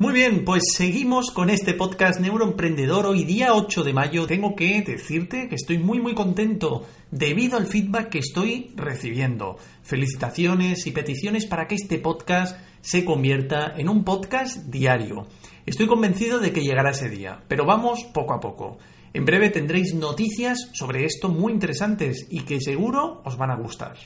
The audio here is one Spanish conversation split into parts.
Muy bien, pues seguimos con este podcast Neuroemprendedor. Hoy día 8 de mayo tengo que decirte que estoy muy muy contento debido al feedback que estoy recibiendo. Felicitaciones y peticiones para que este podcast se convierta en un podcast diario. Estoy convencido de que llegará ese día, pero vamos poco a poco. En breve tendréis noticias sobre esto muy interesantes y que seguro os van a gustar.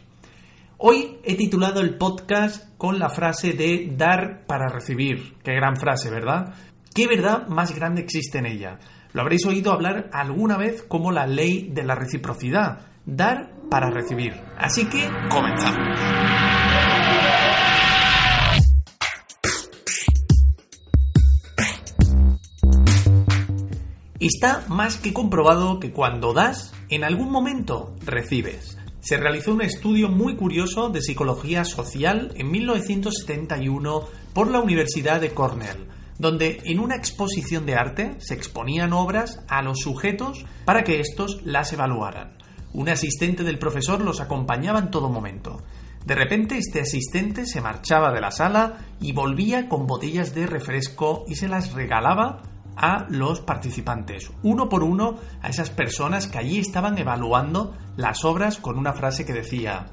Hoy he titulado el podcast con la frase de dar para recibir. Qué gran frase, ¿verdad? ¿Qué verdad más grande existe en ella? Lo habréis oído hablar alguna vez como la ley de la reciprocidad. Dar para recibir. Así que comenzamos. Está más que comprobado que cuando das, en algún momento recibes se realizó un estudio muy curioso de psicología social en 1971 por la Universidad de Cornell, donde en una exposición de arte se exponían obras a los sujetos para que éstos las evaluaran. Un asistente del profesor los acompañaba en todo momento. De repente este asistente se marchaba de la sala y volvía con botellas de refresco y se las regalaba a los participantes, uno por uno a esas personas que allí estaban evaluando las obras con una frase que decía,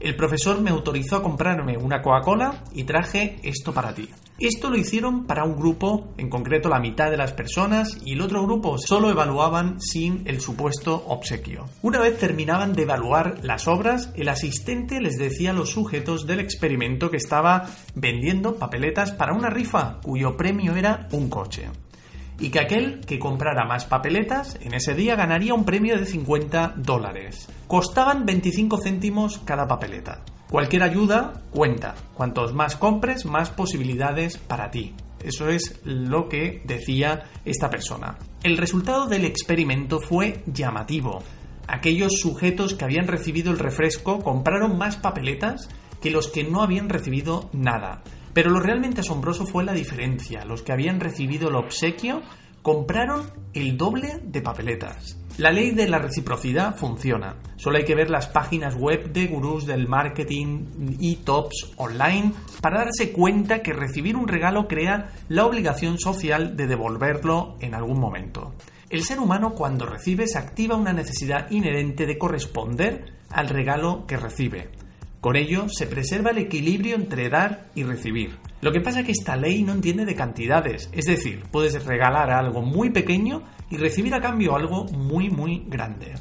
el profesor me autorizó a comprarme una Coca-Cola y traje esto para ti. Esto lo hicieron para un grupo, en concreto la mitad de las personas, y el otro grupo solo evaluaban sin el supuesto obsequio. Una vez terminaban de evaluar las obras, el asistente les decía a los sujetos del experimento que estaba vendiendo papeletas para una rifa, cuyo premio era un coche y que aquel que comprara más papeletas en ese día ganaría un premio de 50 dólares. Costaban 25 céntimos cada papeleta. Cualquier ayuda cuenta. Cuantos más compres, más posibilidades para ti. Eso es lo que decía esta persona. El resultado del experimento fue llamativo. Aquellos sujetos que habían recibido el refresco compraron más papeletas que los que no habían recibido nada. Pero lo realmente asombroso fue la diferencia. Los que habían recibido el obsequio compraron el doble de papeletas. La ley de la reciprocidad funciona. Solo hay que ver las páginas web de gurús del marketing y tops online para darse cuenta que recibir un regalo crea la obligación social de devolverlo en algún momento. El ser humano cuando recibe se activa una necesidad inherente de corresponder al regalo que recibe. Con ello se preserva el equilibrio entre dar y recibir. Lo que pasa es que esta ley no entiende de cantidades, es decir, puedes regalar algo muy pequeño y recibir a cambio algo muy muy grande.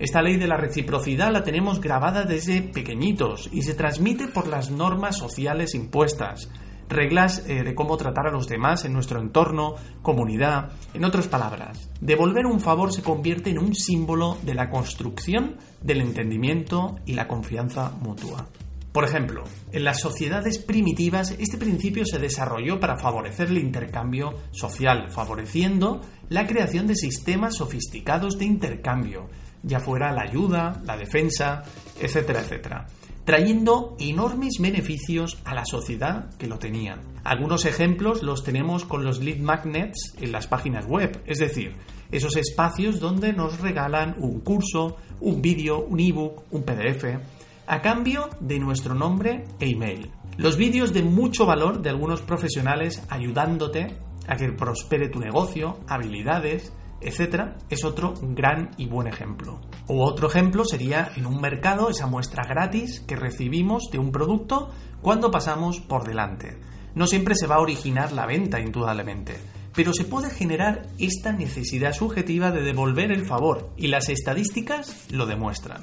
Esta ley de la reciprocidad la tenemos grabada desde pequeñitos y se transmite por las normas sociales impuestas reglas eh, de cómo tratar a los demás en nuestro entorno, comunidad. En otras palabras, devolver un favor se convierte en un símbolo de la construcción del entendimiento y la confianza mutua. Por ejemplo, en las sociedades primitivas este principio se desarrolló para favorecer el intercambio social, favoreciendo la creación de sistemas sofisticados de intercambio, ya fuera la ayuda, la defensa, etcétera, etcétera trayendo enormes beneficios a la sociedad que lo tenían. Algunos ejemplos los tenemos con los lead magnets en las páginas web, es decir, esos espacios donde nos regalan un curso, un vídeo, un ebook, un PDF, a cambio de nuestro nombre e email. Los vídeos de mucho valor de algunos profesionales ayudándote a que prospere tu negocio, habilidades, etcétera, es otro gran y buen ejemplo. O otro ejemplo sería en un mercado esa muestra gratis que recibimos de un producto cuando pasamos por delante. No siempre se va a originar la venta, indudablemente, pero se puede generar esta necesidad subjetiva de devolver el favor y las estadísticas lo demuestran.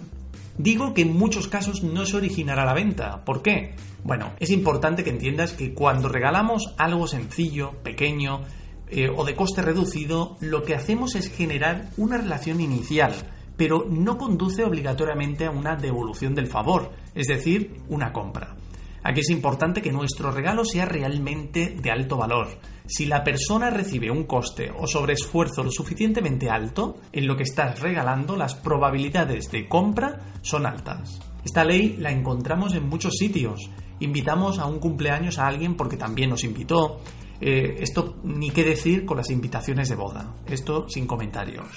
Digo que en muchos casos no se originará la venta. ¿Por qué? Bueno, es importante que entiendas que cuando regalamos algo sencillo, pequeño eh, o de coste reducido, lo que hacemos es generar una relación inicial, pero no conduce obligatoriamente a una devolución del favor, es decir, una compra. Aquí es importante que nuestro regalo sea realmente de alto valor. Si la persona recibe un coste o sobreesfuerzo lo suficientemente alto en lo que estás regalando, las probabilidades de compra son altas. Esta ley la encontramos en muchos sitios. Invitamos a un cumpleaños a alguien porque también nos invitó. Eh, esto ni qué decir con las invitaciones de boda. Esto sin comentarios.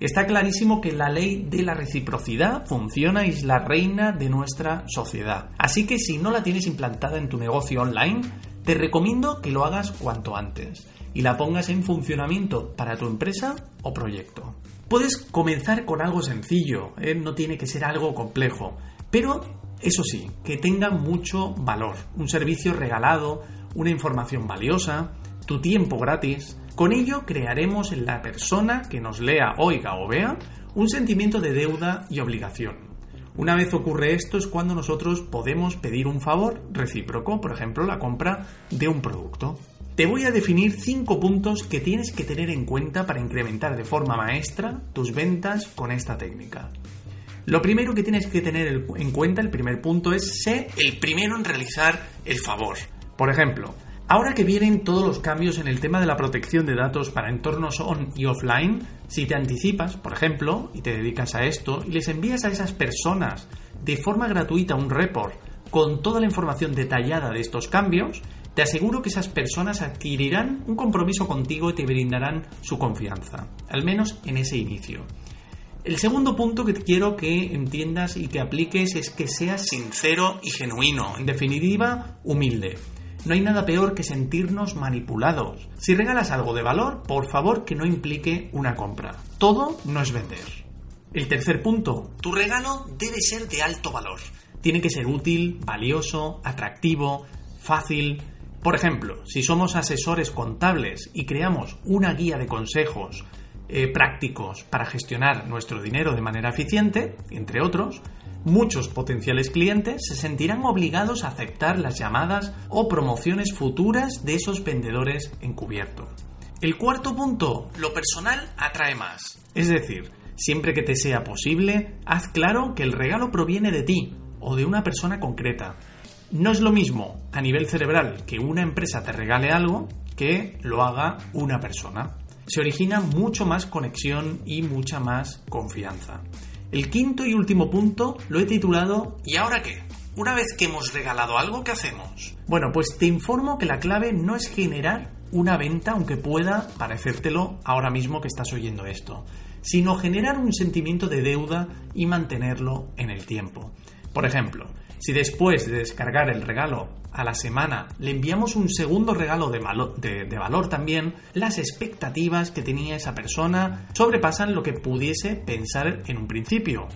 Está clarísimo que la ley de la reciprocidad funciona y es la reina de nuestra sociedad. Así que si no la tienes implantada en tu negocio online, te recomiendo que lo hagas cuanto antes y la pongas en funcionamiento para tu empresa o proyecto. Puedes comenzar con algo sencillo, ¿eh? no tiene que ser algo complejo, pero eso sí, que tenga mucho valor, un servicio regalado, una información valiosa, tu tiempo gratis, con ello crearemos en la persona que nos lea, oiga o vea un sentimiento de deuda y obligación. Una vez ocurre esto es cuando nosotros podemos pedir un favor recíproco, por ejemplo, la compra de un producto. Te voy a definir cinco puntos que tienes que tener en cuenta para incrementar de forma maestra tus ventas con esta técnica. Lo primero que tienes que tener en cuenta, el primer punto, es ser el primero en realizar el favor. Por ejemplo, Ahora que vienen todos los cambios en el tema de la protección de datos para entornos on y offline, si te anticipas, por ejemplo, y te dedicas a esto, y les envías a esas personas de forma gratuita un report con toda la información detallada de estos cambios, te aseguro que esas personas adquirirán un compromiso contigo y te brindarán su confianza, al menos en ese inicio. El segundo punto que quiero que entiendas y que apliques es que seas sincero y genuino, en definitiva, humilde. No hay nada peor que sentirnos manipulados. Si regalas algo de valor, por favor que no implique una compra. Todo no es vender. El tercer punto, tu regalo debe ser de alto valor. Tiene que ser útil, valioso, atractivo, fácil. Por ejemplo, si somos asesores contables y creamos una guía de consejos eh, prácticos para gestionar nuestro dinero de manera eficiente, entre otros, muchos potenciales clientes se sentirán obligados a aceptar las llamadas o promociones futuras de esos vendedores encubiertos. El cuarto punto, lo personal atrae más. Es decir, siempre que te sea posible, haz claro que el regalo proviene de ti o de una persona concreta. No es lo mismo a nivel cerebral que una empresa te regale algo que lo haga una persona. Se origina mucho más conexión y mucha más confianza. El quinto y último punto lo he titulado ¿Y ahora qué? Una vez que hemos regalado algo, ¿qué hacemos? Bueno, pues te informo que la clave no es generar una venta, aunque pueda parecértelo ahora mismo que estás oyendo esto, sino generar un sentimiento de deuda y mantenerlo en el tiempo. Por ejemplo, si después de descargar el regalo a la semana le enviamos un segundo regalo de, de, valor también, las expectativas que tenía esa persona sobrepasan lo que pudiese pensar en un principio.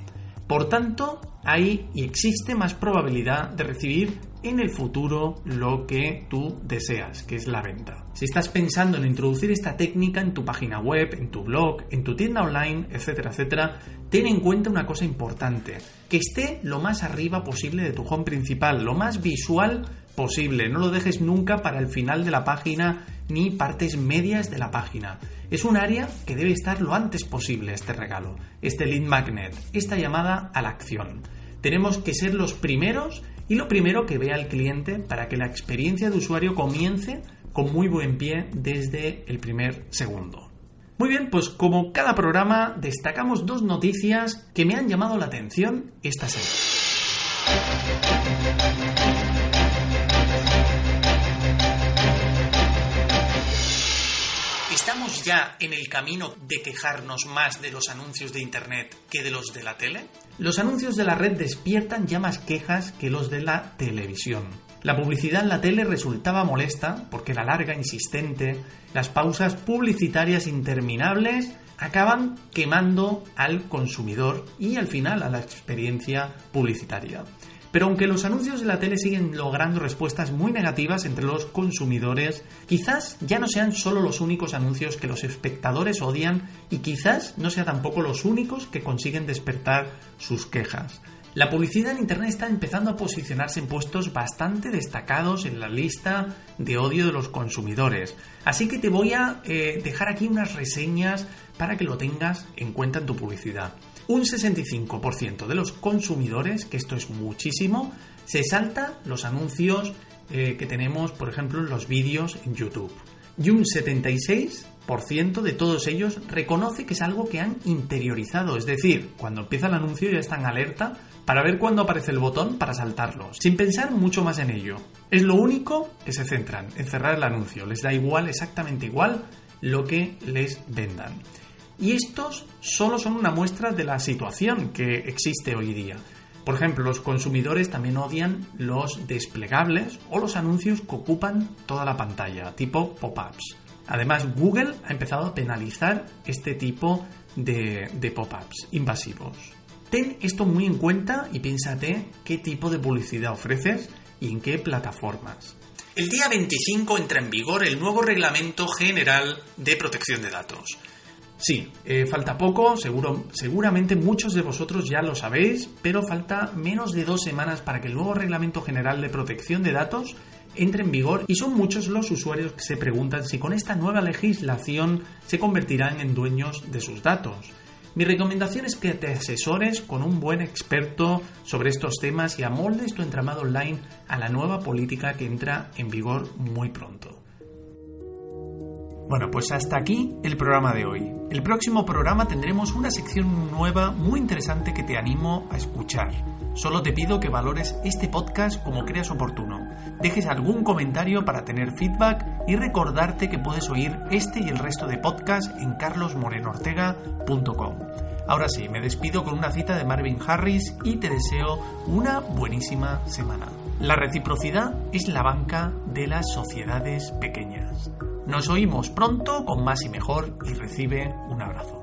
Por tanto, hay y existe más probabilidad de recibir en el futuro lo que tú deseas, que es la venta. Si estás pensando en introducir esta técnica en tu página web, en tu blog, en tu tienda online, etcétera, etcétera, ten en cuenta una cosa importante, que esté lo más arriba posible de tu home principal, lo más visual posible. No lo dejes nunca para el final de la página ni partes medias de la página. Es un área que debe estar lo antes posible este regalo, este lead magnet, esta llamada a la acción. Tenemos que ser los primeros y lo primero que vea el cliente para que la experiencia de usuario comience con muy buen pie desde el primer segundo. Muy bien, pues como cada programa destacamos dos noticias que me han llamado la atención esta semana. ¿Estamos ya en el camino de quejarnos más de los anuncios de Internet que de los de la tele? Los anuncios de la red despiertan ya más quejas que los de la televisión. La publicidad en la tele resultaba molesta porque la larga, insistente, las pausas publicitarias interminables acaban quemando al consumidor y al final a la experiencia publicitaria. Pero aunque los anuncios de la tele siguen logrando respuestas muy negativas entre los consumidores, quizás ya no sean solo los únicos anuncios que los espectadores odian y quizás no sean tampoco los únicos que consiguen despertar sus quejas. La publicidad en Internet está empezando a posicionarse en puestos bastante destacados en la lista de odio de los consumidores. Así que te voy a eh, dejar aquí unas reseñas para que lo tengas en cuenta en tu publicidad. Un 65% de los consumidores, que esto es muchísimo, se salta los anuncios eh, que tenemos, por ejemplo, en los vídeos en YouTube. Y un 76% de todos ellos reconoce que es algo que han interiorizado, es decir, cuando empieza el anuncio ya están alerta para ver cuándo aparece el botón para saltarlos, sin pensar mucho más en ello. Es lo único que se centran, en cerrar el anuncio, les da igual, exactamente igual, lo que les vendan. Y estos solo son una muestra de la situación que existe hoy día. Por ejemplo, los consumidores también odian los desplegables o los anuncios que ocupan toda la pantalla, tipo pop-ups. Además, Google ha empezado a penalizar este tipo de, pop-ups invasivos. Ten esto muy en cuenta y piénsate qué tipo de publicidad ofreces y en qué plataformas. El día 25 entra en vigor el nuevo Reglamento General de Protección de Datos. Sí, eh, falta poco, seguro, seguramente muchos de vosotros ya lo sabéis, pero falta menos de dos semanas para que el nuevo Reglamento General de Protección de Datos entre en vigor y son muchos los usuarios que se preguntan si con esta nueva legislación se convertirán en dueños de sus datos. Mi recomendación es que te asesores con un buen experto sobre estos temas y amoldes tu entramado online a la nueva política que entra en vigor muy pronto. Bueno, pues hasta aquí el programa de hoy. El próximo programa tendremos una sección nueva muy interesante que te animo a escuchar. Solo te pido que valores este podcast como creas oportuno. Dejes algún comentario para tener feedback y recordarte que puedes oír este y el resto de podcasts en carlosmorenoortega.com. Ahora sí, me despido con una cita de Marvin Harris y te deseo una buenísima semana. La reciprocidad es la banca de las sociedades pequeñas. Nos oímos pronto con más y mejor y recibe un abrazo.